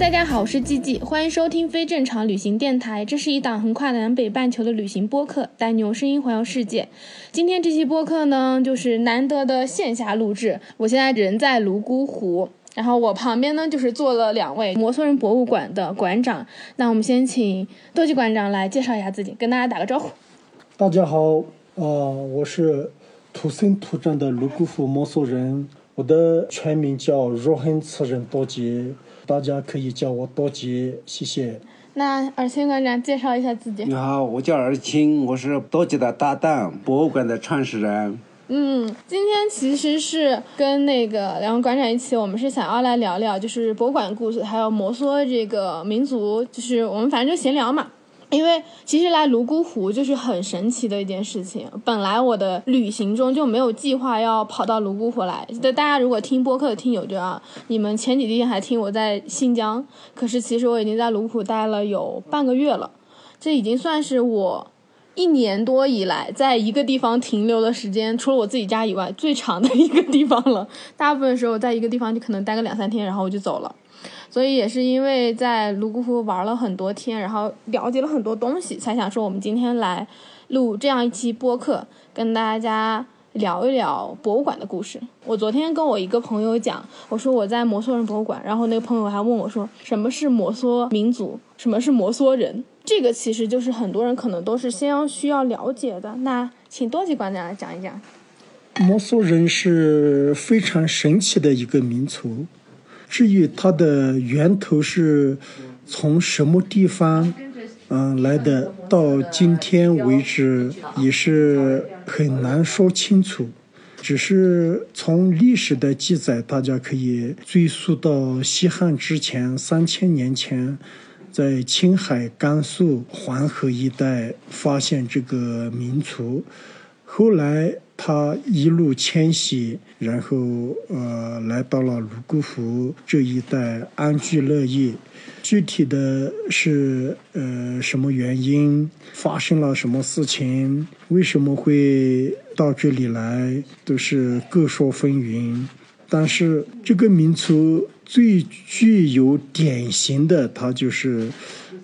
大家好，我是季季，欢迎收听非正常旅行电台。这是一档横跨南北半球的旅行播客，带你用声音环游世界。今天这期播客呢，就是难得的线下录制。我现在人在泸沽湖，然后我旁边呢就是坐了两位摩梭人博物馆的馆长。那我们先请多吉馆长来介绍一下自己，跟大家打个招呼。大家好，啊、我是土生土长的泸沽湖摩梭人，我的全名叫若恒次仁多吉，大家可以叫我多吉，谢谢。那尔青馆长介绍一下自己。你好，我叫尔青，我是多吉的搭档，博物馆的创始人。嗯，今天其实是跟那个两位馆长一起，我们是想要来聊聊，就是博物馆故事，还有摩梭这个民族，就是我们反正就闲聊嘛。因为其实来泸沽湖就是很神奇的一件事情。本来我的旅行中就没有计划要跑到泸沽湖来。大家如果听播客的听友就啊，你们前几天还听我在新疆，可是其实我已经在泸沽湖待了有半个月了，这已经算是我一年多以来在一个地方停留的时间，除了我自己家以外最长的一个地方了。大部分时候在一个地方就可能待个两三天，然后我就走了。所以也是因为在泸沽湖玩了很多天，然后了解了很多东西，才想说我们今天来录这样一期播客，跟大家聊一聊博物馆的故事。我昨天跟我一个朋友讲，我说我在摩梭人博物馆，然后那个朋友还问我说什么是摩梭民族，什么是摩梭人。这个其实就是很多人可能都是先要需要了解的。那请多吉馆长来讲一讲。摩梭人是非常神奇的一个民族，至于它的源头是从什么地方，嗯、来的，到今天为止也是很难说清楚。只是从历史的记载，大家可以追溯到西汉之前三千年前，在青海、甘肃、黄河一带发现这个民族。后来他一路迁徙，然后呃来到了泸沽湖这一带安居乐业。具体的是呃什么原因，发生了什么事情，为什么会到这里来，都是各说纷纭。但是这个民族最具有典型的，它就是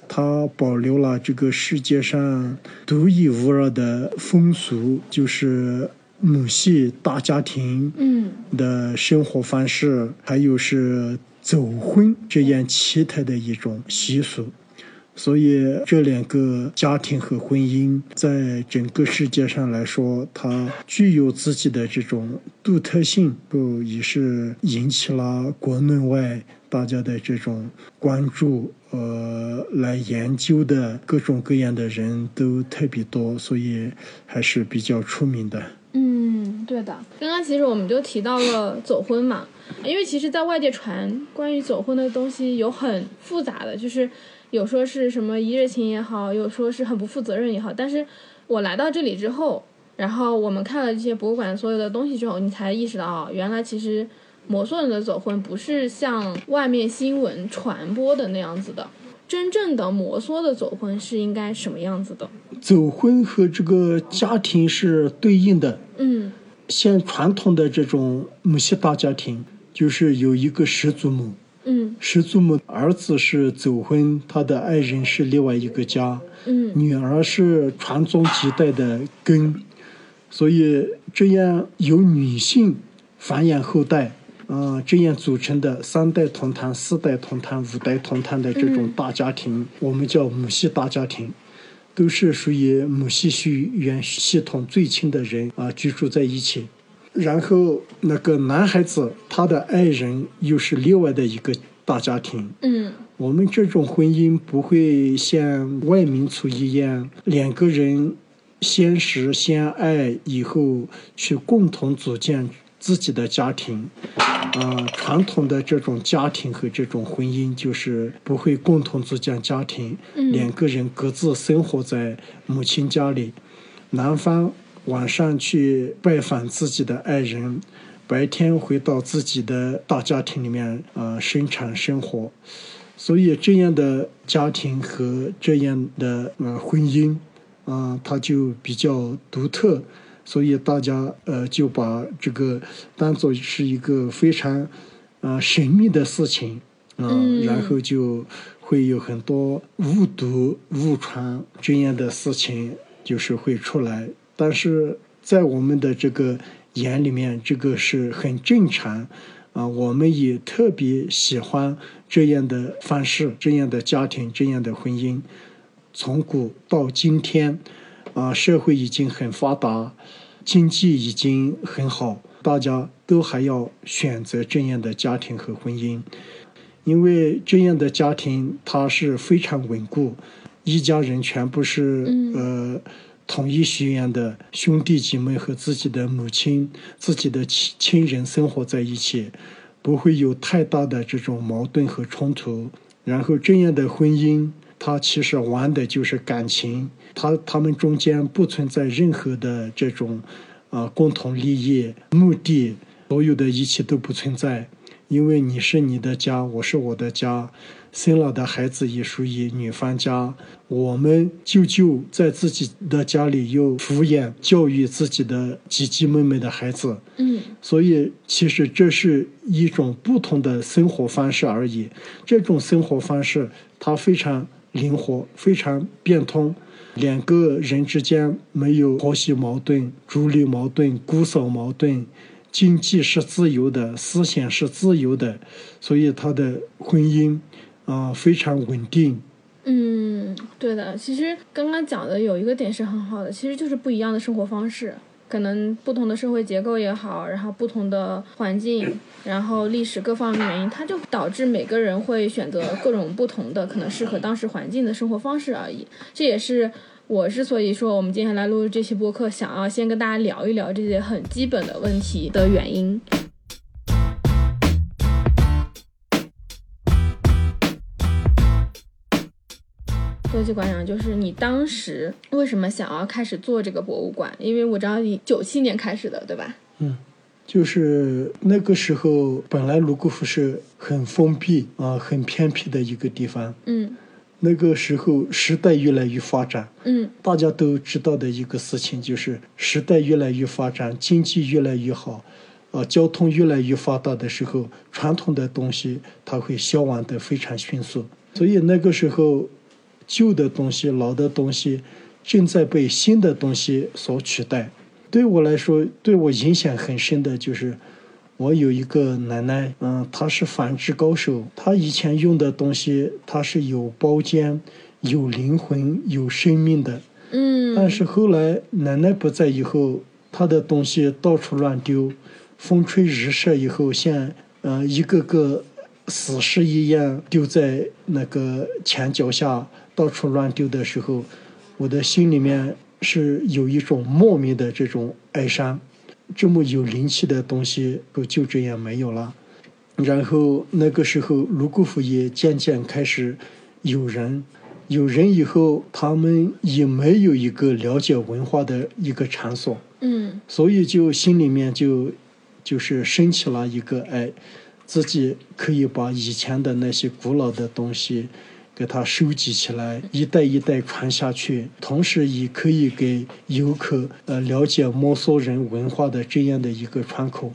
它保留了这个世界上独一无二的风俗，就是母系大家庭嗯的生活方式，还有是走婚这样奇特的一种习俗。所以这两个家庭和婚姻，在整个世界上来说，它具有自己的这种独特性，不也是引起了国内外大家的这种关注，呃，来研究的各种各样的人都特别多，所以还是比较出名的。嗯，对的。刚刚其实我们就提到了走婚嘛，因为其实，在外界传关于走婚的东西有很复杂的，就是有说是什么一日情也好，有说是很不负责任也好。但是我来到这里之后，然后我们看了这些博物馆所有的东西之后，你才意识到啊，原来其实摩梭人的走婚不是像外面新闻传播的那样子的。真正的摩梭的走婚是应该什么样子的？走婚和这个家庭是对应的。嗯像传统的这种母系大家庭，就是有一个始祖母，嗯始祖母儿子是走婚，他的爱人是另外一个家，嗯女儿是传宗接代的根，所以这样由女性繁衍后代，啊、这样组成的三代同堂、四代同堂、五代同堂的这种大家庭，我们叫母系大家庭。都是属于母系血缘系统最亲的人啊，居住在一起。然后那个男孩子他的爱人又是另外的一个大家庭。嗯我们这种婚姻不会像外民族一样，两个人相识相爱以后去共同组建自己的家庭。啊，传统的这种家庭和这种婚姻就是不会共同组建家庭，两个人各自生活在母亲家里，男方晚上去拜访自己的爱人，白天回到自己的大家庭里面啊生产生活，所以这样的家庭和这样的呃婚姻啊，它就比较独特。所以大家呃就把这个当做是一个非常啊神秘的事情啊，然后就会有很多误读误传这样的事情就是会出来。但是在我们的这个眼里面，这个是很正常啊。我们也特别喜欢这样的方式，这样的家庭，这样的婚姻。从古到今天。啊，社会已经很发达，经济已经很好，大家都还要选择这样的家庭和婚姻，因为这样的家庭它是非常稳固，一家人全部是呃统一血缘的兄弟姐妹和自己的母亲、自己的亲亲人生活在一起，不会有太大的这种矛盾和冲突。然后这样的婚姻，它其实玩的就是感情。他他们中间不存在任何的这种，啊，共同利益目的，所有的一切都不存在，因为你是你的家，我是我的家，生了的孩子也属于女方家，我们舅舅在自己的家里又抚养教育自己的姐姐妹妹的孩子，嗯，所以其实这是一种不同的生活方式而已，这种生活方式它非常灵活，非常变通。两个人之间没有婆媳矛盾、妯娌矛盾、姑嫂矛盾，经济是自由的，思想是自由的，所以他的婚姻啊非常稳定。嗯，对的。其实刚刚讲的有一个点是很好的，其实就是不一样的生活方式，可能不同的社会结构也好，然后不同的环境，然后历史各方面原因，它就导致每个人会选择各种不同的可能适合当时环境的生活方式而已。这也是。我之所以说我们接下来录这期播客，想要先跟大家聊一聊这些很基本的问题的原因。多吉馆长，就是你当时为什么想要开始做这个博物馆？因为我知道你九七年开始的，对吧？嗯，就是那个时候，本来泸沽湖是很封闭啊、很偏僻的一个地方。嗯。那个时候时代越来越发展，嗯，大家都知道的一个事情就是时代越来越发展，经济越来越好，啊，交通越来越发达的时候，传统的东西它会消亡的非常迅速。所以那个时候，旧的东西、老的东西正在被新的东西所取代。对我来说，对我影响很深的就是。我有一个奶奶，嗯，她是纺织高手。她以前用的东西，它是有包间、有灵魂、有生命的。嗯。但是后来奶奶不在以后，她的东西到处乱丢，风吹日晒以后，像嗯一个个死尸一样丢在那个墙脚下，到处乱丢的时候，我的心里面是有一种莫名的这种哀伤。这么有灵气的东西，都就这样没有了。然后那个时候，泸沽湖也渐渐开始有人，有人以后，他们也没有一个了解文化的一个场所。嗯。所以就心里面就就是升起了一个哎，自己可以把以前的那些古老的东西。给它收集起来，一代一代传下去，同时也可以给游客呃了解摩梭人文化的这样的一个窗口。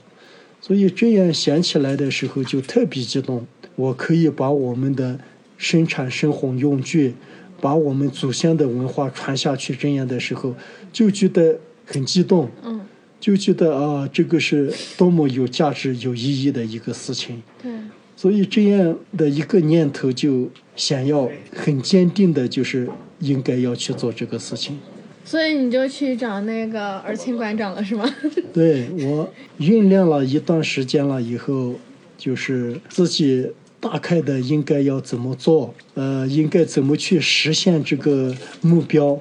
所以这样想起来的时候就特别激动。我可以把我们的生产生活用具，把我们祖先的文化传下去，这样的时候就觉得很激动。嗯，就觉得啊，这个是多么有价值、有意义的一个事情。对。所以这样的一个念头，就想要很坚定的，就是应该要去做这个事情。所以你就去找那个尔清馆长了，是吗？对我酝酿了一段时间了以后，就是自己大概的应该要怎么做，呃，应该怎么去实现这个目标，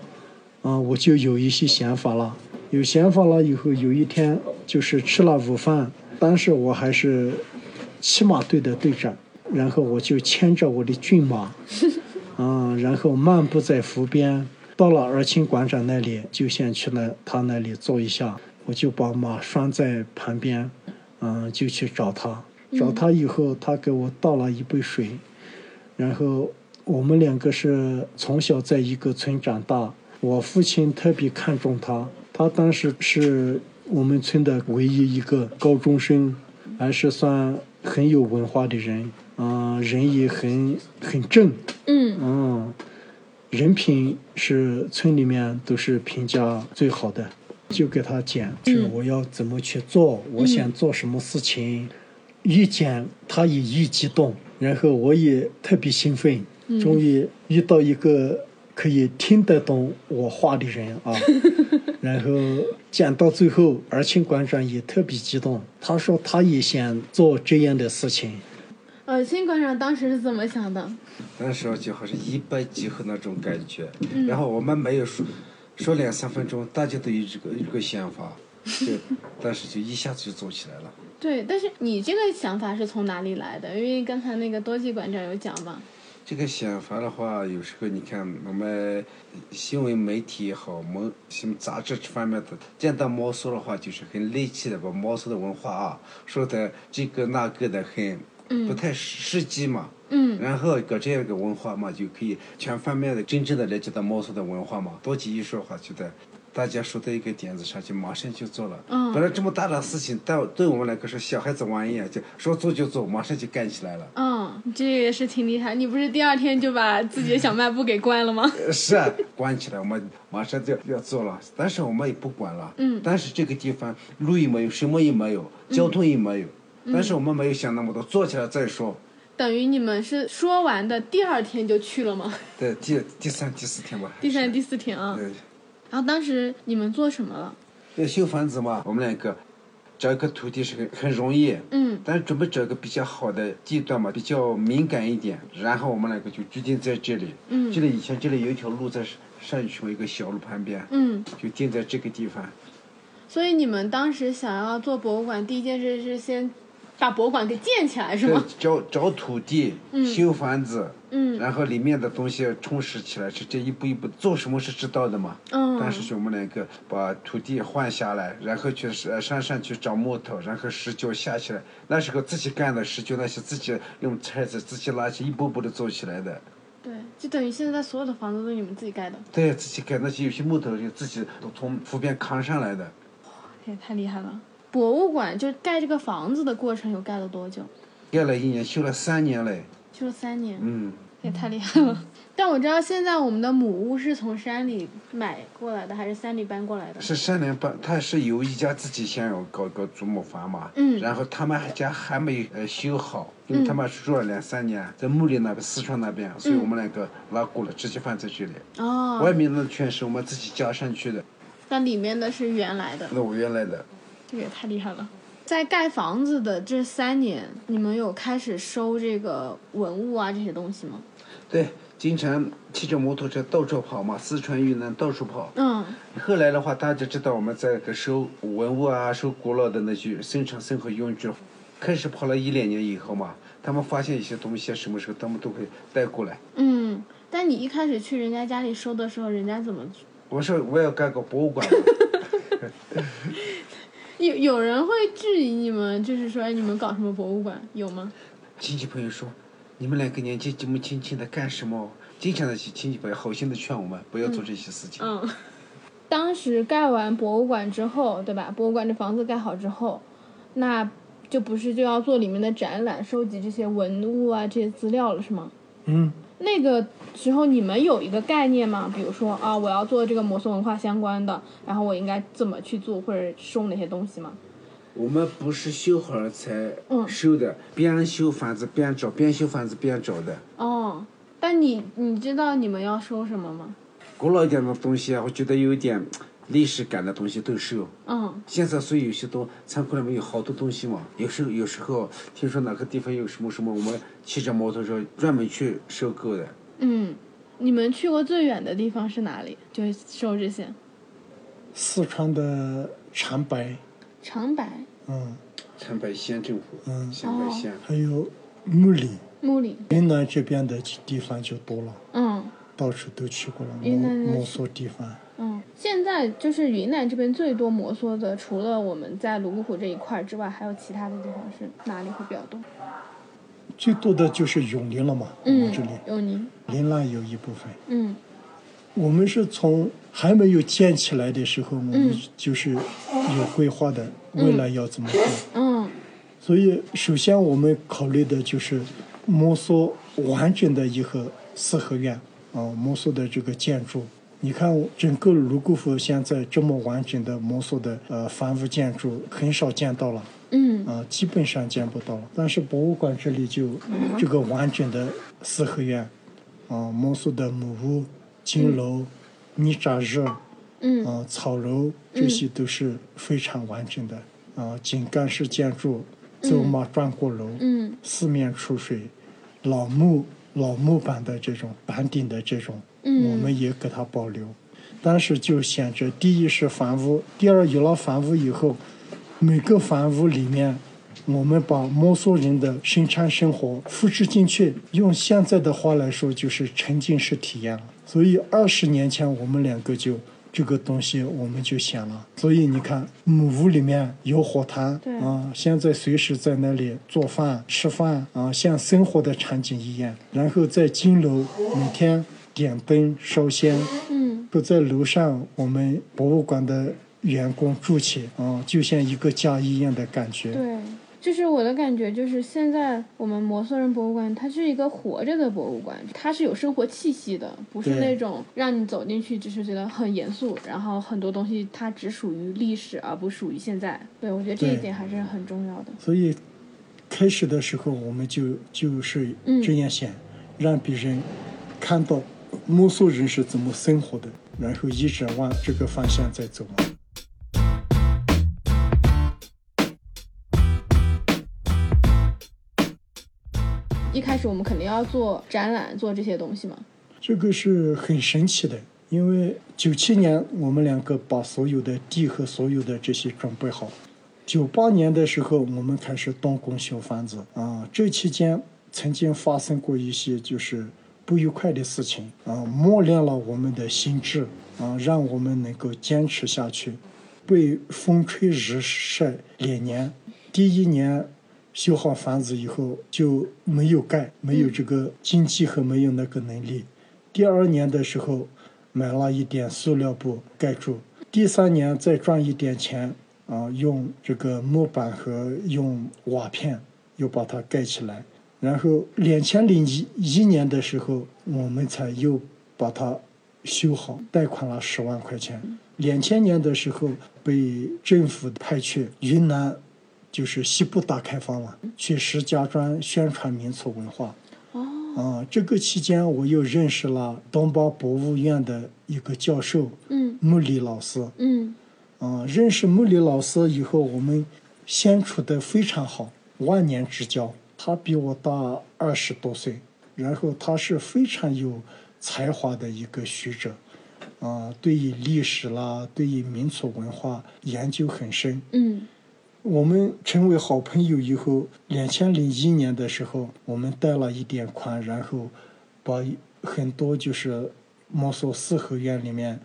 啊，我就有一些想法了。有想法了以后，有一天就是吃了午饭。当时我还是骑马队的队长，然后我就牵着我的骏马，嗯，然后漫步在湖边，到了二清馆长那里，就先去那他那里坐一下，我就把马拴在旁边，嗯，就去找他。找他以后，他给我倒了一杯水，然后我们两个是从小在一个村长大，我父亲特别看重他，他当时是我们村的唯一一个高中生，还是算很有文化的人，嗯、人也很很正，嗯。嗯，人品是村里面都是评价最好的，就给他讲，是我要怎么去做，我想做什么事情，一讲他也一激动，然后我也特别兴奋，终于遇到一个可以听得懂我话的人啊，然后讲到最后，二清馆长也特别激动，他说他也想做这样的事情。呃，新馆长当时是怎么想的？那时候就好像一拍即合那种感觉，嗯然后我们没有说说两三分钟，大家都有这个有这个想法，就 当时就一下子就做起来了。对，但是你这个想法是从哪里来的？因为刚才那个多吉馆长有讲嘛。这个想法的话，有时候你看我们新闻媒体也好，我们什么杂志这方面的，见到毛苏的话，就是很猎奇的把毛苏的文化啊说的这个那个的很不太实际嘛。嗯然后搞这样一个文化嘛，就可以全方面的真正的了解到毛苏的文化嘛。多吉一说话，觉得大家说到一个点子上，就马上就做了。嗯本来这么大的事情，但对我们来说是小孩子玩一样，就说做就做，马上就干起来了。嗯，这个也是挺厉害。你不是第二天就把自己的小卖部给关了吗？呃 是啊，关起来，我们马上就要做了，但是我们也不管了。嗯但是这个地方路也没有，什么也没有，交通也没有。但是我们没有想那么多，做起来再说。等于你们是说完的第二天就去了吗？对，第第三、第四天吧。第三、第四天啊。对，然后当时你们做什么了？要修房子嘛，我们两个找一个土地是很很容易。嗯但是准备找一个比较好的地段嘛，比较敏感一点。然后我们两个就决定在这里。嗯这里以前这里有一条路在上去嘛，一个小路旁边，嗯，就定在这个地方。所以你们当时想要做博物馆，第一件事是先把博物馆给建起来，是对吗？，找找土地，修房子，嗯然后里面的东西充实起来，是这一步一步做什么是知道的嘛。嗯当时是我们两个把土地换下来，然后去山山上去找木头，然后石脚下起来。那时候自己干的石脚，那些自己用铲子自己拉起，一步步的做起来的。对，就等于现在所有的房子都是你们自己盖的，对，自己盖那些有些木头就自己都从湖边扛上来的。这也太厉害了。博物馆就盖这个房子的过程有盖了多久？盖了一年，修了三年嘞。修了三年，嗯，也太厉害了。但我知道现在我们的母屋是从山里买过来的，还是山里搬过来的？是山里搬，他是有一家自己想要搞个祖母房嘛，嗯然后他们家还没呃修好，因为他们住了两三年，在木里那边四川那边，所以我们两个拉过来，直接放在这里。哦，外面那全是我们自己加上去的，那里面的是原来的，那我原来的。这个也太厉害了。在盖房子的这三年，你们有开始收这个文物啊这些东西吗？对，经常骑着摩托车到处跑嘛，四川、云南到处跑。嗯后来的话，大家知道我们在个收文物啊、收古老的那些生产生活用具，开始跑了一两年以后嘛，他们发现一些东西，什么时候他们都会带过来。嗯。但你一开始去人家家里收的时候，人家怎么？我说我要盖个博物馆，有有人会质疑你们，就是说哎你们搞什么博物馆？有吗？亲戚朋友说，你们两个年纪这么轻轻的干什么？经常的去亲戚朋友好心的劝我们不要做这些事情。嗯。当时盖完博物馆之后，对吧？博物馆这房子盖好之后，那就不是就要做里面的展览，收集这些文物啊这些资料了，是吗？嗯，那个时候你们有一个概念吗？比如说啊，我要做这个摩梭文化相关的，然后我应该怎么去做，或者收哪些东西吗？我们不是修好了才嗯收的，边修房子边找，边修房子边找的。哦，但你你知道你们要收什么吗？古老一点的东西啊，我觉得有一点历史感的东西都收。嗯。现在所以有些多仓库里面有好多东西嘛，有时候有时候听说哪个地方有什么什么，我们骑着摩托车专门去收购的。嗯，你们去过最远的地方是哪里？就收这些。四川的长白，长白。嗯，长白县政府，嗯。长白县，还有木里，木里，云南这边的地方就多了，嗯。到处都去过了，云南的摩摩梭地方。嗯，现在就是云南这边最多摩梭的，除了我们在泸沽湖这一块儿之外，还有其他的地方是哪里会比较多？最多的就是永宁了嘛，我们嗯这里，永宁，林兰有一部分。嗯我们是从还没有建起来的时候，我们嗯就是有规划的，未来要怎么做。嗯所以，首先我们考虑的就是摩梭完整的一个四合院啊，摩梭的这个建筑。你看，整个泸沽湖现在这么完整的摩梭的呃房屋建筑很少见到了。嗯啊，基本上见不到了。但是博物馆这里就这个完整的四合院，啊，摩梭的木屋、金楼、泥扎日，嗯啊，草楼，这些都是非常完整的。啊，井干式建筑，走马转过楼，嗯四面出水，老木老木板的这种板顶的这种，嗯我们也给它保留。但是就显着，第一是房屋，第二有了房屋以后，每个房屋里面，我们把摩梭人的生产生活复制进去，用现在的话来说就是沉浸式体验了。所以二十年前我们两个就这个东西我们就想了。所以你看，木屋里面有火炭对啊，现在随时在那里做饭、吃饭啊，像生活的场景一样。然后在金楼每天点灯烧香，嗯不在楼上，我们博物馆的员工住起啊，就像一个家一样的感觉。对。就是我的感觉，就是现在我们摩梭人博物馆，它是一个活着的博物馆，它是有生活气息的，不是那种让你走进去只是觉得很严肃，然后很多东西它只属于历史而不属于现在。对，我觉得这一点还是很重要的。所以开始的时候，我们就就是嗯这样想，让别人看到摩梭人是怎么生活的，然后一直往这个方向在走。一开始我们肯定要做展览，做这些东西嘛。这个是很神奇的，因为九七年我们两个把所有的地和所有的这些准备好，九八年的时候我们开始动工修房子啊。这期间曾经发生过一些就是不愉快的事情啊，磨练了我们的心智啊，让我们能够坚持下去。被风吹日晒两年，第一年修好房子以后就没有盖，没有这个经济和没有那个能力。第二年的时候买了一点塑料布盖住，第三年再赚一点钱啊，用这个木板和用瓦片又把它盖起来。然后两千零一一年的时候，我们才又把它修好，贷款了十万块钱。两千年的时候被政府派去云南，就是西部大开发嘛，去石家庄宣传民族文化。哦，啊，这个期间我又认识了东巴博物院的一个教授嗯穆里老师。嗯啊，认识穆里老师以后，我们相处的非常好，万年之交。他比我大二十多岁，然后他是非常有才华的一个学者，啊，对于历史啦，对于民族文化研究很深。嗯我们成为好朋友以后，两千零一年的时候，我们贷了一点款，然后把很多就是摩梭四合院里面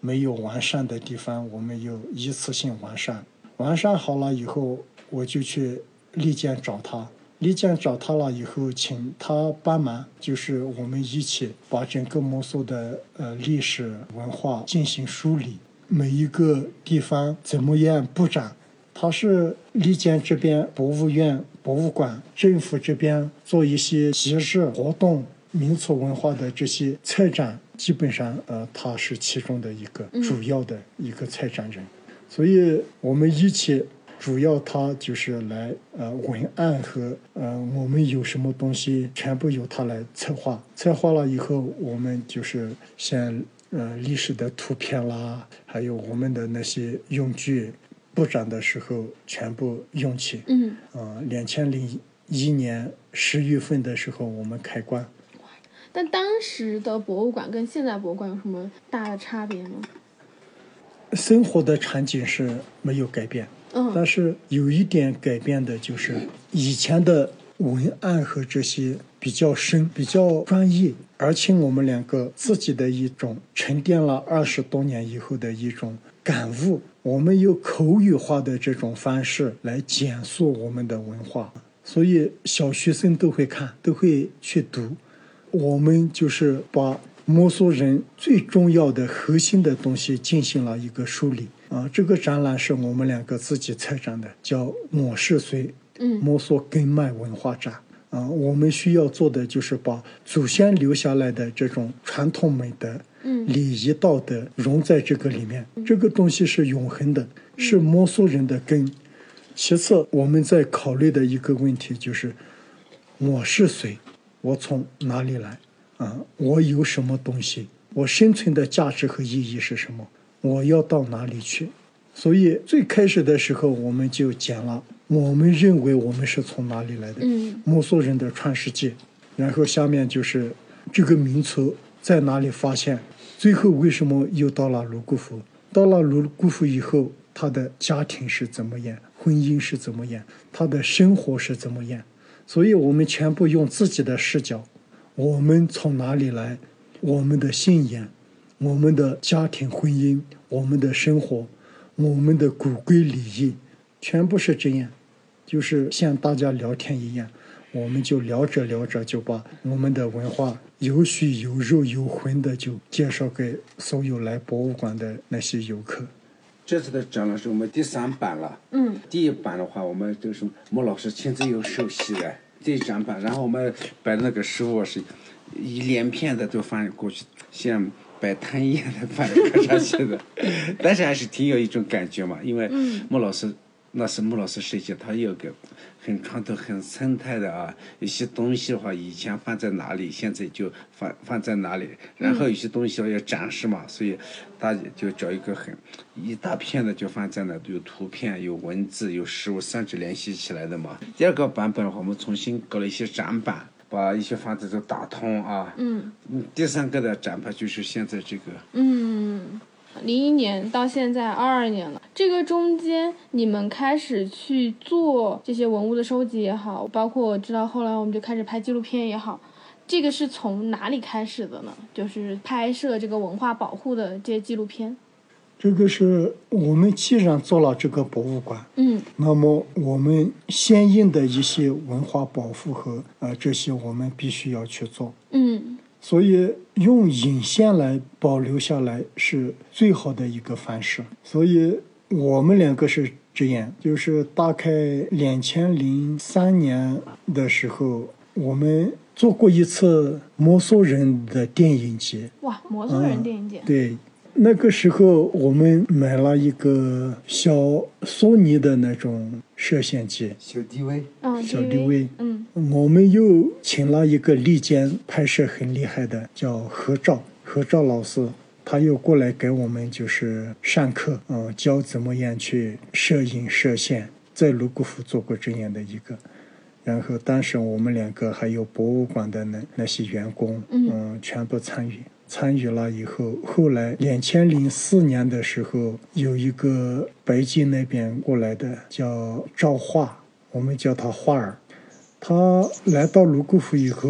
没有完善的地方，我们又一次性完善。完善好了以后，我就去丽江找他。丽江找他了以后，请他帮忙，就是我们一起把整个摩梭的呃历史文化进行梳理，每一个地方怎么样布展。他是丽江这边博物院、博物馆、政府这边做一些集市活动、民族文化的这些策展，基本上呃他是其中的一个主要的一个策展人，所以我们一起主要他就是来呃文案和呃我们有什么东西全部由他来策划，策划了以后我们就是像呃历史的图片啦，还有我们的那些用具。布展的时候全部用起。嗯，啊，两千零一年十月份的时候我们开馆。但当时的博物馆跟现在博物馆有什么大的差别吗？生活的场景是没有改变，但是有一点改变的就是以前的文案和这些比较深、比较专业，而且我们两个自己的一种沉淀了二十多年以后的一种感悟，我们用口语化的这种方式来简述我们的文化，所以小学生都会看，都会去读。我们就是把摩梭人最重要的核心的东西进行了一个梳理。啊。这个展览是我们两个自己策展的，叫《我是谁》，嗯摩梭根脉文化展啊。我们需要做的就是把祖先留下来的这种传统美德、嗯礼仪道德融在这个里面。这个东西是永恒的，是摩梭人的根。其次，我们在考虑的一个问题就是，我是谁？我从哪里来？啊，我有什么东西？我生存的价值和意义是什么？我要到哪里去？所以最开始的时候，我们就讲了，我们认为我们是从哪里来的，嗯。摩梭人的创世纪，然后下面就是这个民族在哪里发现，最后为什么又到了泸沽湖？到了泸沽湖以后，他的家庭是怎么样，婚姻是怎么样，他的生活是怎么样？所以我们全部用自己的视角，我们从哪里来，我们的信仰，我们的家庭婚姻，我们的生活，我们的骨规礼仪，全部是这样，就是像大家聊天一样，我们就聊着聊着就把我们的文化有血有肉有魂的就介绍给所有来博物馆的那些游客。这次的展览是我们第三版了。嗯第一版的话，我们就是莫老师亲自有手写的这一展版，然后我们摆的那个食物是一连片的都翻过去，像摆摊一样的翻搁上去的，但是还是挺有一种感觉嘛，因为莫老师。那是穆老师设计，他有个很传统、很生态的啊，有些东西的话，以前放在哪里，现在就放放在哪里。然后有些东西要展示嘛，所以他就找一个很一大片的就放在那，有图片、有文字、有实物三者联系起来的嘛。第二个版本的话，我们重新搞了一些展板，把一些房子都打通啊。嗯嗯。第三个的展牌就是现在这个。嗯，零一年到现在二二年了，这个中间你们开始去做这些文物的收集也好，包括我知道后来我们就开始拍纪录片也好，这个是从哪里开始的呢？就是拍摄这个文化保护的这些纪录片。这个是我们既然做了这个博物馆，嗯那么我们相应的一些文化保护和呃这些我们必须要去做。嗯所以用影像来保留下来是最好的一个方式。所以我们两个是这样，就是大概两千零三年的时候，我们做过一次摩梭人的电影节。哇，摩梭人电影节。对，那个时候我们买了一个小索尼的那种摄像机，小地位。嗯，小 DV 嗯我们又请了一个立间拍摄很厉害的，叫何照，何照老师，他又过来给我们就是上课，嗯、教怎么样去摄影摄像，在泸沽湖做过这样的一个。然后当时我们两个还有博物馆的那那些员工，嗯全部参与。参与了以后，后来两千零四年的时候，有一个北京那边过来的叫赵化，我们叫他化儿。他来到泸沽湖以后，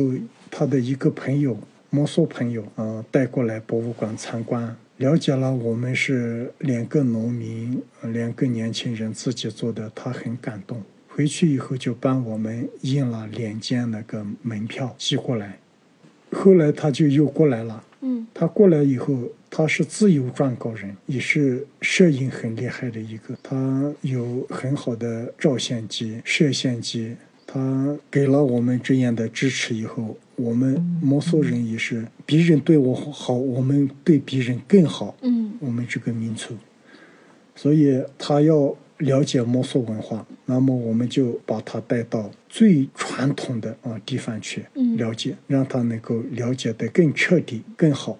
他的一个朋友，摩梭朋友，啊、带过来博物馆参观，了解了我们是两个农民，两个年轻人自己做的，他很感动。回去以后就帮我们印了两件那个门票寄过来。后来他就又过来了，嗯他过来以后，他是自由撰稿人，也是摄影很厉害的一个。他有很好的照相机、摄像机，他给了我们这样的支持以后，我们摩梭人也是别人对我好，我们对别人更好。嗯我们这个民族，所以他要了解摩梭文化，那么我们就把他带到最传统的啊地方去嗯了解，让他能够了解得更彻底、更好。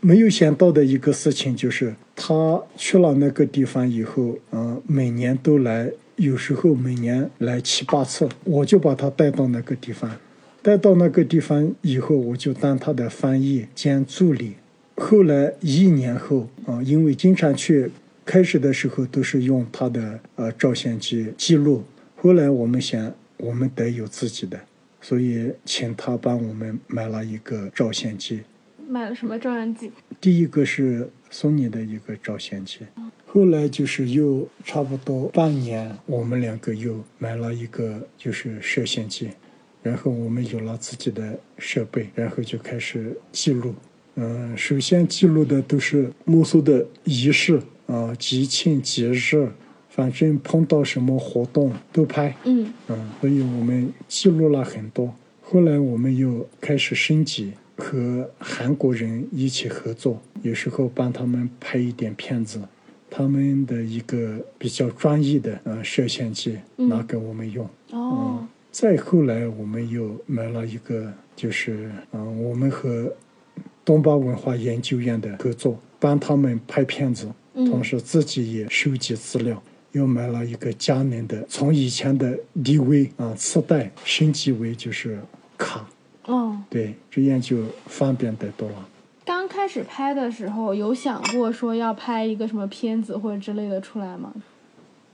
没有想到的一个事情就是，他去了那个地方以后，嗯、每年都来，有时候每年来七八次，我就把他带到那个地方。带到那个地方以后，我就当他的翻译兼助理。后来一年后啊，因为经常去开始的时候都是用他的呃照相机记录，后来我们想我们得有自己的，所以请他帮我们买了一个照相机。买了什么照相机？第一个是索尼的一个照相机，后来就是又差不多半年，我们两个又买了一个就是摄像机，然后我们有了自己的设备，然后就开始记录。嗯，首先记录的都是摩梭的仪式啊，节庆节日，反正碰到什么活动都拍。嗯嗯，所以我们记录了很多。后来我们又开始升级，和韩国人一起合作，有时候帮他们拍一点片子。他们的一个比较专业的呃摄像机拿给我们用。哦，再后来我们又买了一个，就是嗯、我们和东巴文化研究院的合作，帮他们拍片子，同时自己也收集资料。又买了一个佳能的，从以前的 DV 啊磁带升级为就是卡，哦，对，这样就方便得多了。刚开始拍的时候有想过说要拍一个什么片子或者之类的出来吗？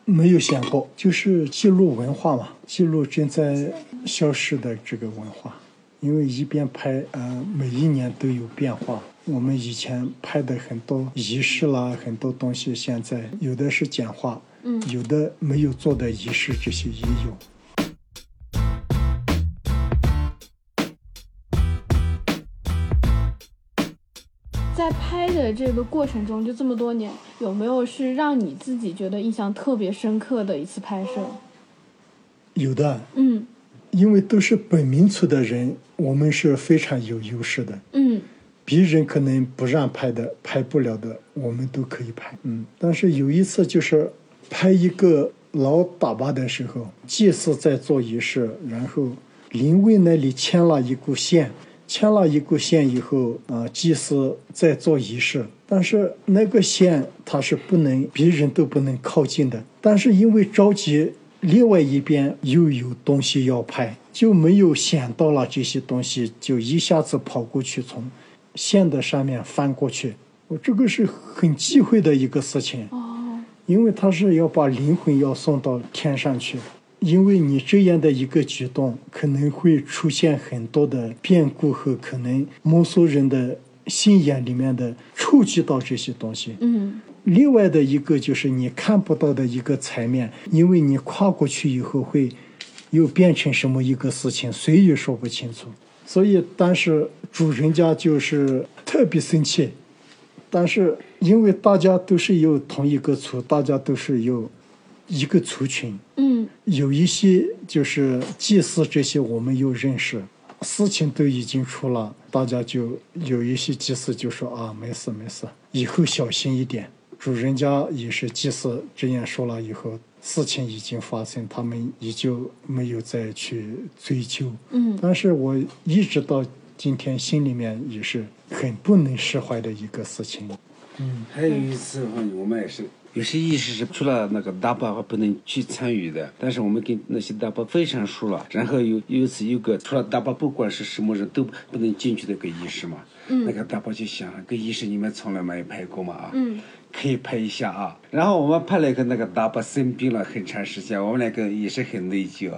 没有想过，就是记录文化嘛，记录正在消失的这个文化。因为一边拍，呃，每一年都有变化。我们以前拍的很多仪式啦，很多东西，现在有的是简化，嗯有的没有做的仪式，这些也有。在拍的这个过程中，就这么多年，有没有是让你自己觉得印象特别深刻的一次拍摄？有的，嗯因为都是本民族的人，我们是非常有优势的。嗯别人可能不让拍的、拍不了的，我们都可以拍。嗯，但是有一次就是拍一个老打靶的时候，祭司在做仪式，然后灵位那里牵了一股线，牵了一股线以后，啊、祭司在做仪式，但是那个线它是不能别人都不能靠近的，但是因为着急。另外一边又有东西要拍，就没有想到了这些东西，就一下子跑过去从线的上面翻过去。我这个是很忌讳的一个事情，哦因为他是要把灵魂要送到天上去，因为你这样的一个举动可能会出现很多的变故和可能摩梭人的信仰里面的触及到这些东西。嗯另外的一个就是你看不到的一个层面，因为你跨过去以后会又变成什么一个事情，谁也说不清楚。所以当时主人家就是特别生气，但是因为大家都是有同一个族，大家都是有一个族群，嗯有一些就是祭祀这些我们又认识，事情都已经出了，大家就有一些祭祀就说啊，没事没事，以后小心一点。主人家也是祭祀这样说了以后，事情已经发生，他们也就没有再去追究。嗯但是我一直到今天心里面也是很不能释怀的一个事情。嗯还有一次的话，我们也是有些仪式是除了那个大巴不能去参与的，但是我们跟那些大巴非常熟了。然后有有一次有个除了大巴，不管是什么人都不能进去的一个仪式嘛。嗯那个大巴就想，这个仪式你们从来没有拍过嘛啊？嗯可以拍一下啊。然后我们拍了一个那个大巴生病了很长时间，我们两个也是很内疚。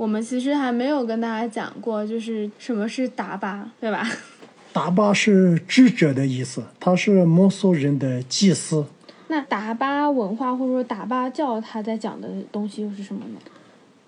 我们其实还没有跟大家讲过，就是什么是达巴，对吧？达巴是智者的意思，他是摩梭人的祭司。那达巴文化或者说达巴教，他在讲的东西又是什么呢？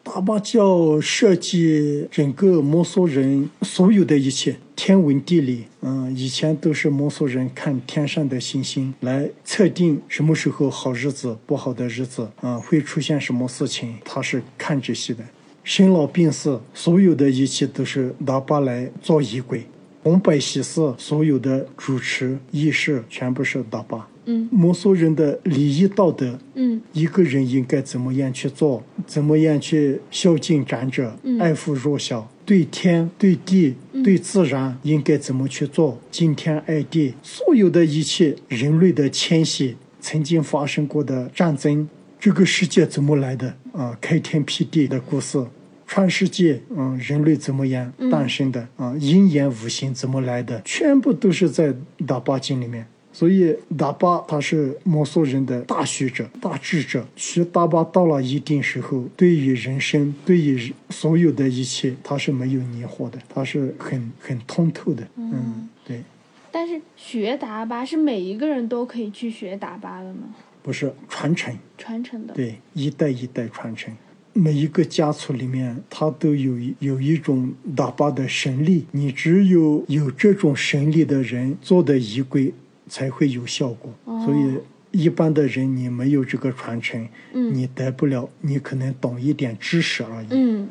达巴教涉及整个摩梭人所有的一切，天文地理，嗯，以前都是摩梭人看天上的星星来测定什么时候好日子、不好的日子，嗯、会出现什么事情，他是看这些的。生老病死，所有的一切都是达巴来做仪轨。红白喜事，所有的主持仪式全部是达巴。嗯。摩梭人的礼仪道德，嗯。一个人应该怎么样去做，怎么样去孝敬长者，嗯。爱护弱小，对天、对地、对自然应该怎么去做，敬天爱地，所有的一切人类的迁徙，曾经发生过的战争，这个世界怎么来的啊？开天辟地的故事。创世纪，嗯，人类怎么样诞生的啊？阴阳五行怎么来的？全部都是在《打巴经》里面。所以打巴他是摩梭人的大学者、大智者。学打巴到了一定时候，对于人生、对于所有的一切，他是没有疑惑的，他是很很通透的。嗯，对。但是学打巴是每一个人都可以去学打巴的吗？不是传承，传承的。对，一代一代传承。每一个家族里面，它都有有一种达巴的神力，你只有有这种神力的人做的仪轨。才会有效果，所以一般的人你没有这个传承，你得不了，你可能懂一点知识而已。嗯，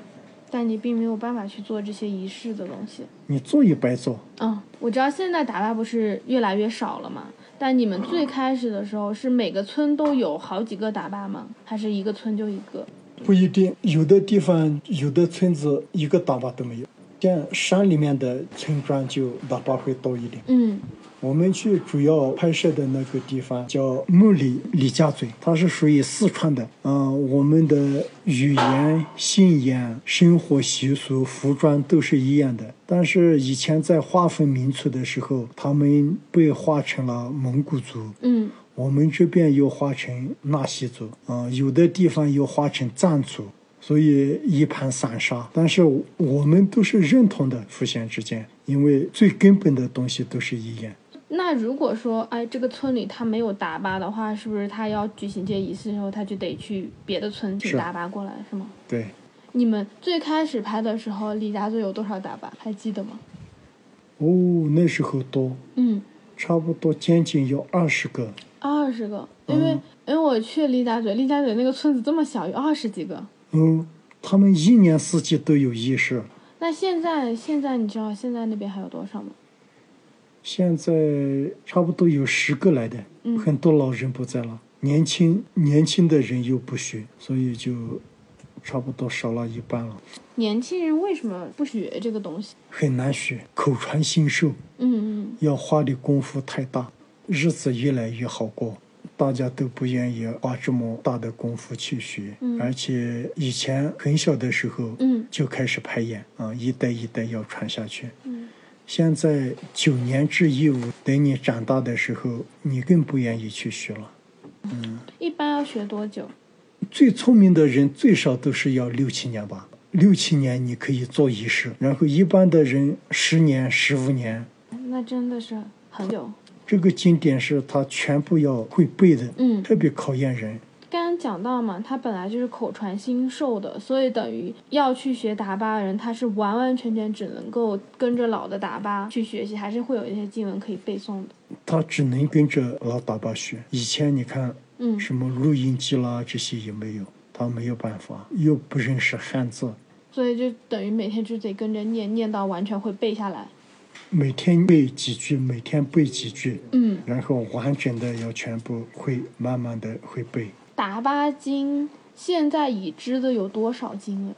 但你并没有办法去做这些仪式的东西。你做也白做。嗯，我知道现在打靶不是越来越少了嘛？但你们最开始的时候是每个村都有好几个打靶吗？还是一个村就一个？不一定，有的地方有的村子一个打靶都没有，像山里面的村庄就打靶会多一点。嗯。我们去主要拍摄的那个地方叫木里李家嘴，它是属于四川的。嗯，我们的语言、信仰、生活习俗、服装都是一样的。但是以前在划分民族的时候，他们被划成了蒙古族。嗯，我们这边又划成纳西族。嗯，有的地方又划成藏族，所以一盘散沙。但是我们都是认同的，互相之间，因为最根本的东西都是一样。那如果说，哎，这个村里他没有达巴的话，是不是他要举行这仪式的时候，他就得去别的村请达巴过来，是吗？对。你们最开始拍的时候，李家嘴有多少达巴？还记得吗？哦，那时候多。嗯。差不多将近有二十个。二十个，因为因为我去李家嘴，李家嘴那个村子这么小，有二十几个。嗯，他们一年四季都有仪式。那现在现在你知道现在那边还有多少吗？现在差不多有十个来的，很多老人不在了，年轻年轻的人又不学，所以就差不多少了一半了。年轻人为什么不学这个东西？很难学，口传心授。嗯嗯，要花的功夫太大，日子越来越好过，大家都不愿意花这么大的功夫去学。嗯，而且以前很小的时候，嗯，就开始排演啊，一代一代要传下去。嗯。现在九年制义务，等你长大的时候，你更不愿意去学了。嗯，一般要学多久？最聪明的人最少都是要六七年吧，六七年你可以做一世，然后一般的人十年、十五年。那真的是很久。这个经典是他全部要会背的，嗯，特别考验人。刚刚讲到嘛，他本来就是口传心授的，所以等于要去学达巴的人，他是完完全全只能够跟着老的达巴去学习，还是会有一些经文可以背诵的。他只能跟着老达巴学。以前你看，嗯，什么录音机啦这些也没有，他没有办法，又不认识汉字，所以就等于每天就得跟着念，念到完全会背下来。每天背几句，每天背几句，嗯，然后完整的要全部会，慢慢的会背。达巴经现在已知的有多少经了？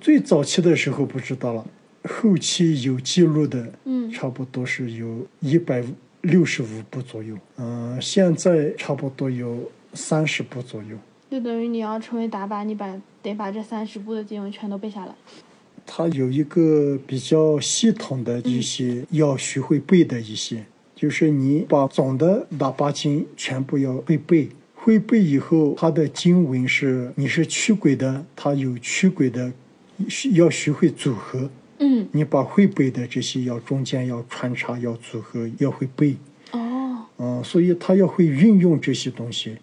最早期的时候不知道了，后期有记录的，嗯，差不多是有一百六十五部左右，嗯，现在差不多有三十部左右。就等于你要成为达巴，你把得把这三十部的经文全都背下来。它有一个比较系统的一些要学会背的一些，就是你把总的喇叭经全部要会背。会背以后，它的经文是你是驱鬼的，它有驱鬼的，要学会组合。嗯，你把会背的这些要中间要穿插，要组合，要会背。哦，嗯，所以他要会运用这些东西。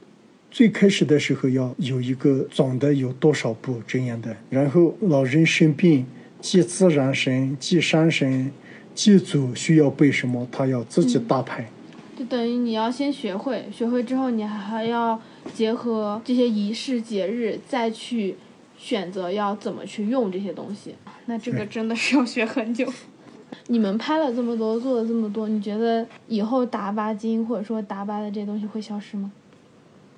最开始的时候要有一个总的有多少步这样的，然后老人生病，祭自然神、祭山神、祭祖需要背什么，他要自己搭排。就等于你要先学会，学会之后你还要结合这些仪式节日，再去选择要怎么去用这些东西。那这个真的是要学很久。你们拍了这么多，做了这么多，你觉得以后达巴经或者说达巴的这些东西会消失吗？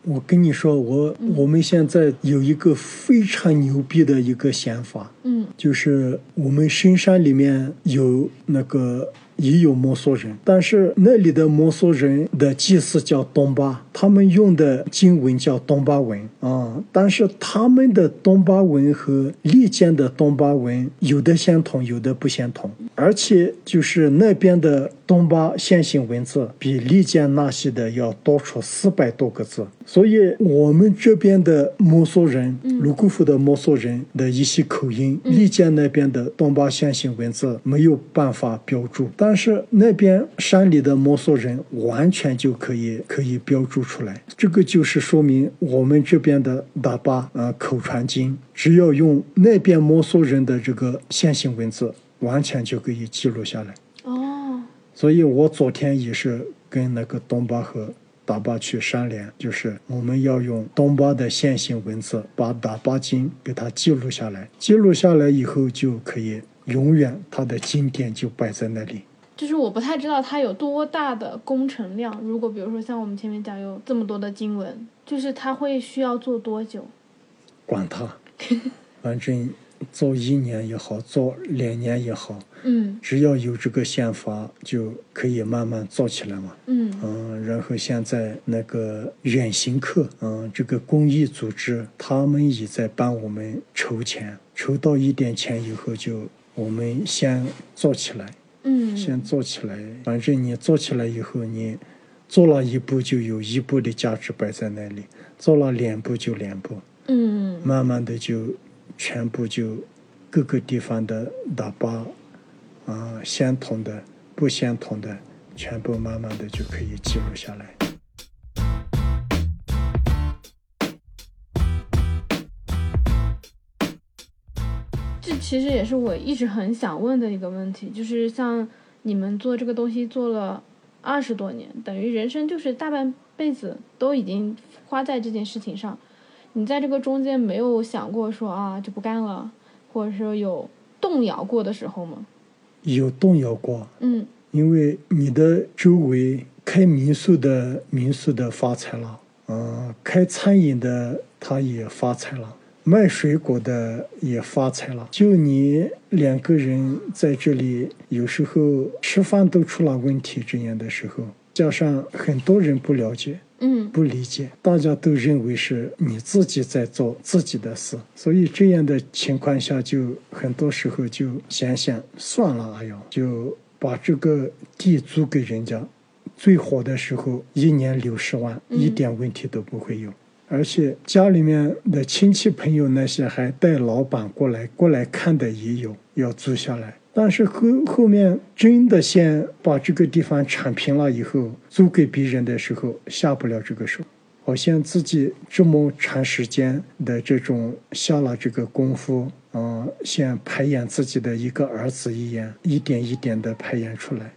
我跟你说，我我们现在有一个非常牛逼的一个想法，嗯，就是我们深山里面有那个。也有摩梭人，但是那里的摩梭人的祭祀叫东巴，他们用的经文叫东巴文啊。但是他们的东巴文和利剑的东巴文有的相同，有的不相同。而且就是那边的东巴线性文字比利坚纳西的要多出四百多个字，所以我们这边的摩梭人，泸沽湖的摩梭人的一些口音，丽江那边的东巴线形文字没有办法标注，但是那边山里的摩梭人完全就可以可以标注出来。这个就是说明我们这边的喇叭啊口传经，只要用那边摩梭人的这个线形文字。完全就可以记录下来哦，所以我昨天也是跟那个东巴和达巴去山连，就是我们要用东巴的线性文字把达巴经给它记录下来，记录下来以后就可以永远它的经典就摆在那里。就是我不太知道它有多大的工程量，如果比如说像我们前面讲有这么多的经文，就是它会需要做多久？管它，反正。做一年也好，做两年也好，嗯，只要有这个宪法，就可以慢慢做起来嘛。嗯嗯，然后现在那个远行客，嗯，这个公益组织，他们也在帮我们筹钱，筹到一点钱以后，就我们先做起来。嗯，先做起来，反正你做起来以后，你做了一步就有一步的价值摆在那里，做了两步就两步。嗯，慢慢的就。全部就各个地方的喇叭啊，相同的、不相同的，全部慢慢的就可以记录下来。这其实也是我一直很想问的一个问题，就是像你们做这个东西做了二十多年，等于人生就是大半辈子都已经花在这件事情上。你在这个中间没有想过说啊就不干了，或者说有动摇过的时候吗？有动摇过，嗯，因为你的周围开民宿的民宿的发财了，嗯，开餐饮的他也发财了，卖水果的也发财了，就你两个人在这里，有时候吃饭都出了问题，这样的时候，加上很多人不了解。嗯，不理解，大家都认为是你自己在做自己的事，所以这样的情况下，就很多时候就想想算了，哎呀，就把这个地租给人家，最火的时候一年六十万，一点问题都不会有，而且家里面的亲戚朋友那些还带老板过来过来看的也有，要租下来。但是后后面真的先把这个地方铲平了以后，租给别人的时候下不了这个手，好像自己这么长时间的这种下了这个功夫，嗯，像培养自己的一个儿子一样，一点一点的培养出来。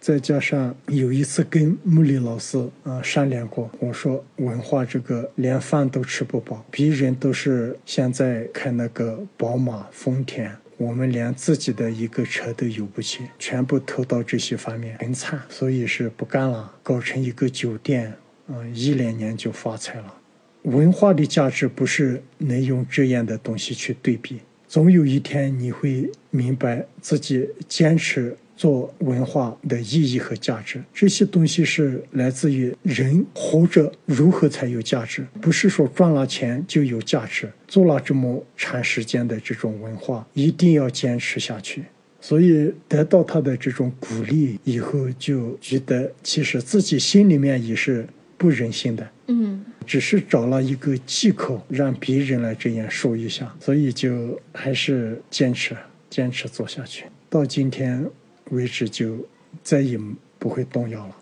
再加上有一次跟穆里老师啊商量过，我说文化这个连饭都吃不饱，别人都是现在开那个宝马、丰田。我们连自己的一个车都有不起，全部投到这些方面，很惨，所以是不干了，搞成一个酒店，嗯，一两年就发财了。文化的价值不是能用这样的东西去对比，总有一天你会明白自己坚持。做文化的意义和价值，这些东西是来自于人活着如何才有价值，不是说赚了钱就有价值。做了这么长时间的这种文化，一定要坚持下去。所以得到他的这种鼓励以后，就觉得其实自己心里面也是不忍心的，嗯，只是找了一个借口让别人来这样说一下，所以就还是坚持坚持做下去，到今天。为止就再也不会动摇了，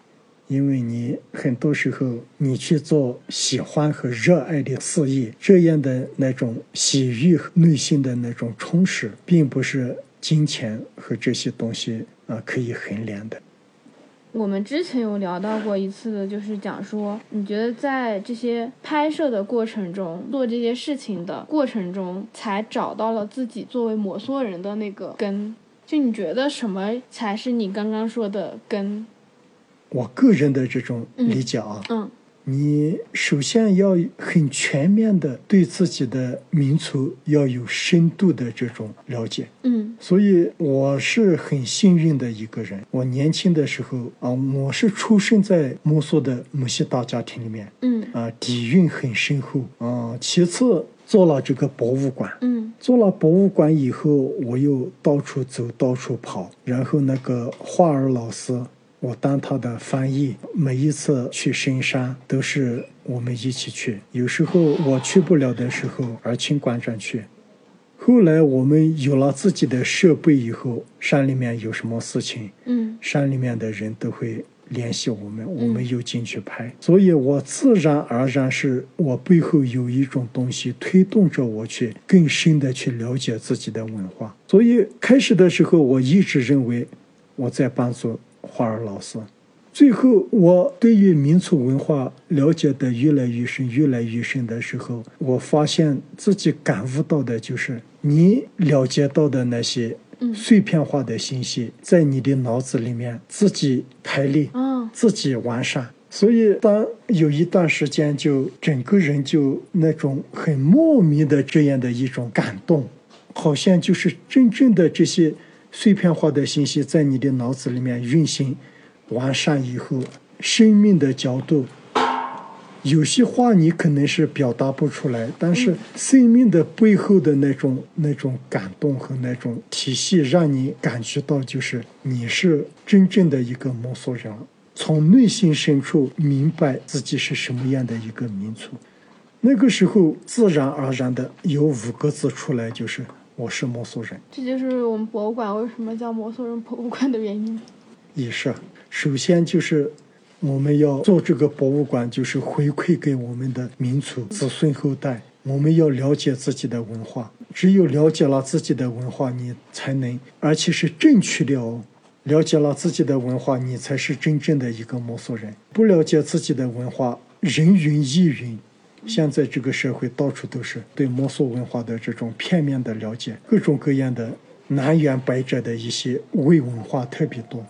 因为你很多时候你去做喜欢和热爱的事业，这样的那种喜悦内心的那种充实，并不是金钱和这些东西啊可以衡量的。我们之前有聊到过一次，就是讲说，你觉得在这些拍摄的过程中，做这些事情的过程中，才找到了自己作为摩梭人的那个根。就你觉得什么才是你刚刚说的根？我个人的这种理解啊，嗯，你首先要很全面的对自己的民族要有深度的这种了解，嗯，所以我是很幸运的一个人。我年轻的时候啊，我是出生在摩梭的母系大家庭里面，嗯，啊，底蕴很深厚啊。其次做了这个博物馆，嗯。做了博物馆以后，我又到处走，到处跑。然后那个画儿老师，我当他的翻译。每一次去深山，都是我们一起去。有时候我去不了的时候，而请馆长去。后来我们有了自己的设备以后，山里面有什么事情，嗯山里面的人都会联系我们，我们又进去拍。所以我自然而然是我背后有一种东西推动着我去更深的去了解自己的文化。所以开始的时候，我一直认为我在帮助花儿老师。最后，我对于民族文化了解的越来越深、越来越深的时候，我发现自己感悟到的就是，你了解到的那些碎片化的信息，在你的脑子里面自己排列、啊自己完善。所以，当有一段时间，就整个人就那种很莫名的这样的一种感动，好像就是真正的这些碎片化的信息在你的脑子里面运行完善以后，生命的角度，有些话你可能是表达不出来，但是生命的背后的那种那种感动和那种体系，让你感觉到就是你是真正的一个摩梭人，从内心深处明白自己是什么样的一个民族。那个时候，自然而然的有五个字出来，就是我是摩梭人。这就是我们博物馆为什么叫摩梭人博物馆的原因。也是，首先就是我们要做这个博物馆，就是回馈给我们的民族子孙后代。我们要了解自己的文化，只有了解了自己的文化，你才能，而且是正确的哦。了解了自己的文化，你才是真正的一个摩梭人。不了解自己的文化，人云亦云。现在这个社会到处都是对摩梭文化的这种片面的了解，各种各样的南辕北辙的一些伪文化特别多。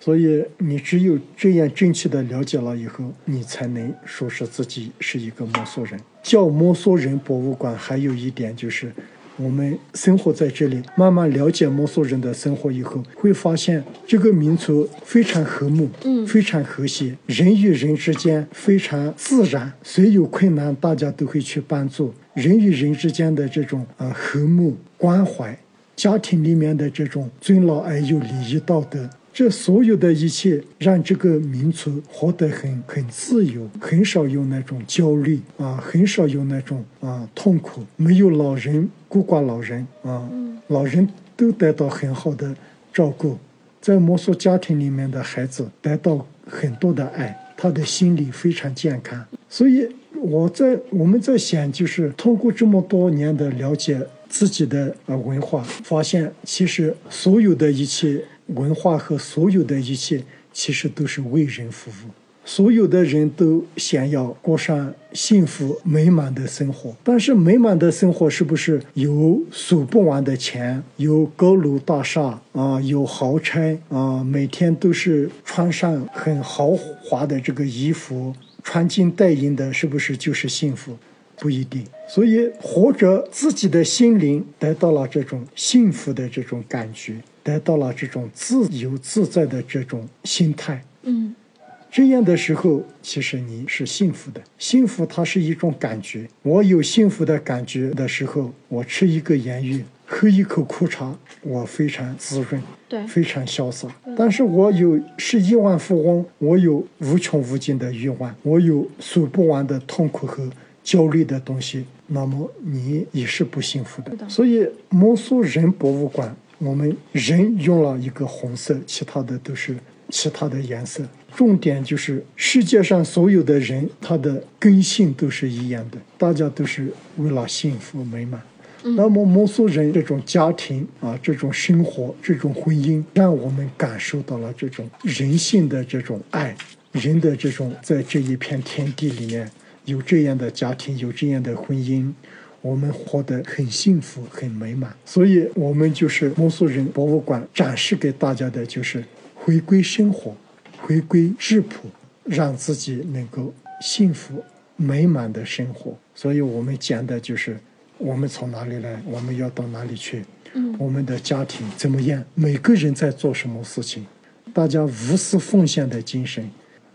所以你只有这样正确的了解了以后，你才能说是自己是一个摩梭人。叫摩梭人博物馆，还有一点就是，我们生活在这里，慢慢了解摩梭人的生活以后，会发现这个民族非常和睦，嗯非常和谐，人与人之间非常自然，谁有困难大家都会去帮助，人与人之间的这种呃和睦关怀，家庭里面的这种尊老爱幼、礼仪道德。这所有的一切，让这个民族活得很很自由，很少有那种焦虑啊，很少有那种啊痛苦，没有老人孤寡老人啊，老人都得到很好的照顾，在摩梭家庭里面的孩子得到很多的爱，他的心理非常健康。所以我在我们在想，就是通过这么多年的了解自己的呃文化，发现其实所有的一切文化和所有的一切，其实都是为人服务。所有的人都想要过上幸福美满的生活，但是美满的生活是不是有数不完的钱，有高楼大厦啊，有豪车啊，每天都是穿上很豪华的这个衣服，穿金戴银的，是不是就是幸福？不一定。所以，活着自己的心灵得到了这种幸福的这种感觉，得到了这种自由自在的这种心态。嗯这样的时候，其实你是幸福的。幸福它是一种感觉。我有幸福的感觉的时候，我吃一个盐芋，喝一口苦茶，我非常滋润，对非常潇洒。但是我有是亿万富翁，我有无穷无尽的欲望，我有数不完的痛苦和焦虑的东西，那么你也是不幸福。的所以摩梭人博物馆，我们人用了一个红色，其他的都是其他的颜色。重点就是世界上所有的人，他的根性都是一样的，大家都是为了幸福美满。那么摩梭人这种家庭啊，这种生活，这种婚姻，让我们感受到了这种人性的这种爱，人的这种在这一片天地里面有这样的家庭，有这样的婚姻，我们活得很幸福、很美满。所以，我们就是摩梭人博物馆展示给大家的，就是回归生活，回归质朴，让自己能够幸福美满的生活。所以我们讲的就是我们从哪里来，我们要到哪里去，嗯我们的家庭怎么样，每个人在做什么事情，大家无私奉献的精神，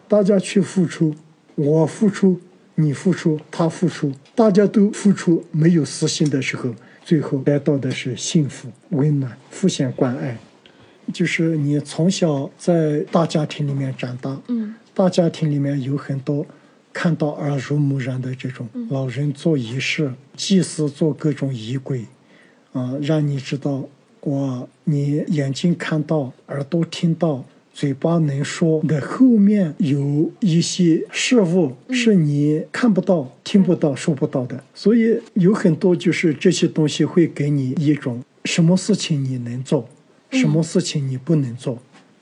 大家去付出，我付出，你付出，他付出，大家都付出，没有私心的时候，最后得到的是幸福、温暖、互相关爱。就是你从小在大家庭里面长大，嗯，大家庭里面有很多看到耳濡目染的这种老人做仪式、祭祀做各种仪轨，啊、让你知道哇，你眼睛看到，耳朵听到，嘴巴能说的后面有一些事物是你看不到、听不到、说不到的，所以有很多就是这些东西会给你一种什么事情你能做，什么事情你不能做。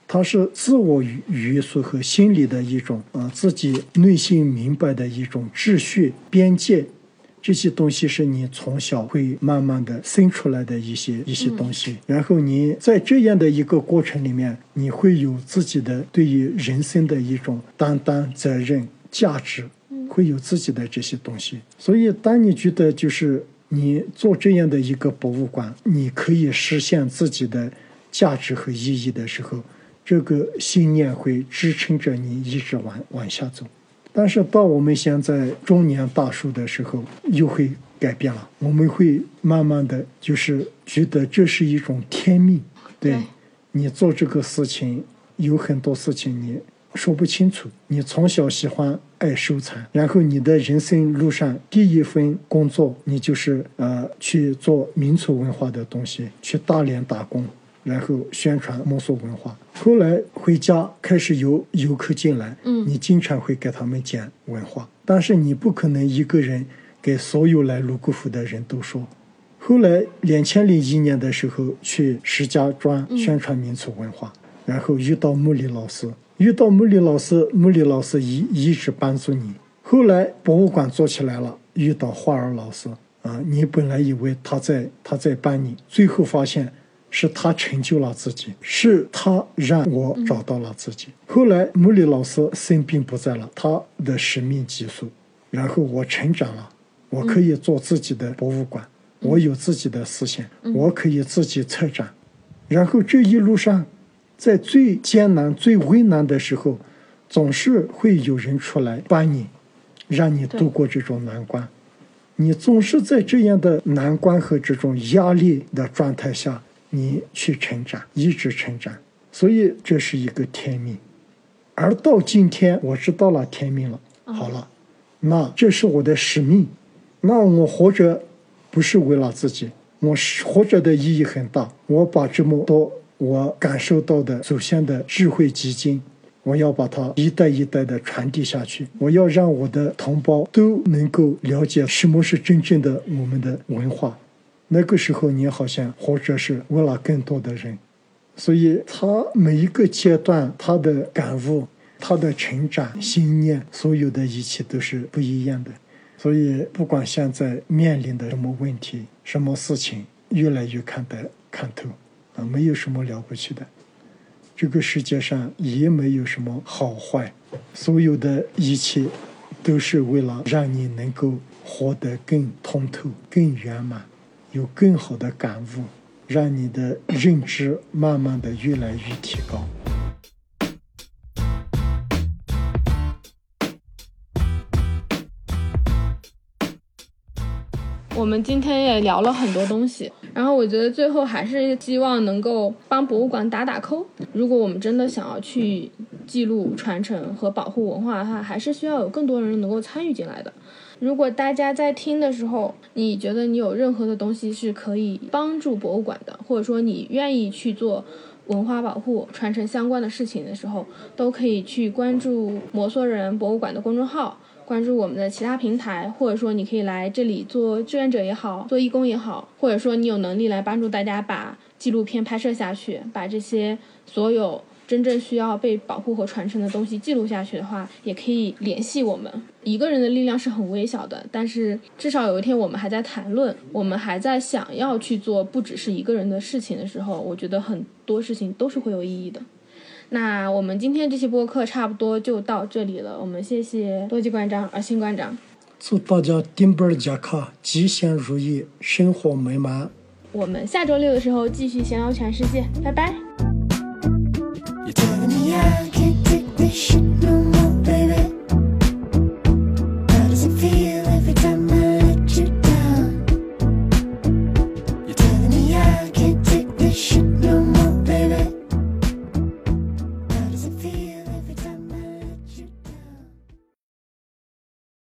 它是自我约束和心理的一种啊、呃自己内心明白的一种秩序边界，这些东西是你从小会慢慢的生出来的一些一些东西，然后你在这样的一个过程里面，你会有自己的对于人生的一种担当、责任、价值，会有自己的这些东西。所以，当你觉得就是你做这样的一个博物馆，你可以实现自己的价值和意义的时候，这个信念会支撑着你一直往往下走。但是到我们现在中年大叔的时候，又会改变了。我们会慢慢的就是觉得这是一种天命，对对你做这个事情，有很多事情你说不清楚。你从小喜欢爱收藏，然后你的人生路上第一份工作，你就是呃去做民族文化的东西，去大连打工。然后宣传摩梭文化，后来回家开始有游客进来，嗯。你经常会给他们讲文化，但是你不可能一个人给所有来泸沽湖的人都说。后来两千零一年的时候去石家庄宣传民族文化，然后遇到穆里老师，遇到穆里老师，穆里老师一一直帮助你。后来博物馆做起来了，遇到花儿老师。啊，你本来以为他在他在帮你，最后发现是他成就了自己，是他让我找到了自己。后来穆里老师生病不在了，他的使命结束，然后我成长了，我可以做自己的博物馆，我有自己的思想，我可以自己策展。然后这一路上，在最艰难、最危难的时候，总是会有人出来帮你，让你度过这种难关。你总是在这样的难关和这种压力的状态下，你去成长，一直成长。所以这是一个天命。而到今天，我知道了天命了，好了，那这是我的使命。那我活着不是为了自己，我是活着的意义很大。我把这么多我感受到的祖先的智慧基金，我要把它一代一代的传递下去。我要让我的同胞都能够了解什么是真正的我们的文化。那个时候，你好像活着是为了更多的人。所以他每一个阶段他的感悟、他的成长、信念，所有的一切都是不一样的。所以不管现在面临的什么问题、什么事情，越来越看得看透啊，没有什么了不起的。这个世界上也没有什么好坏，所有的一切都是为了让你能够活得更通透、更圆满，有更好的感悟。让你的认知慢慢的越来越提高。我们今天也聊了很多东西，然后我觉得最后还是希望能够帮博物馆打打 call。如果我们真的想要去记录、传承和保护文化的话，还是需要有更多人能够参与进来的。如果大家在听的时候，你觉得你有任何的东西是可以帮助博物馆的，或者说你愿意去做文化保护、传承相关的事情的时候，都可以去关注摩梭人博物馆的公众号。关注我们的其他平台，或者说你可以来这里做志愿者也好，做义工也好，或者说你有能力来帮助大家把纪录片拍摄下去，把这些所有真正需要被保护和传承的东西记录下去的话，也可以联系我们。一个人的力量是很微小的，但是至少有一天我们还在谈论，我们还在想要去做不只是一个人的事情的时候，我觉得很多事情都是会有意义的。那我们今天这期播客差不多就到这里了，我们谢谢多吉馆长、尔新馆长，祝大家丁贝尔贾卡吉祥如意，生活美满。我们下周六的时候继续闲聊全世界，拜拜。是的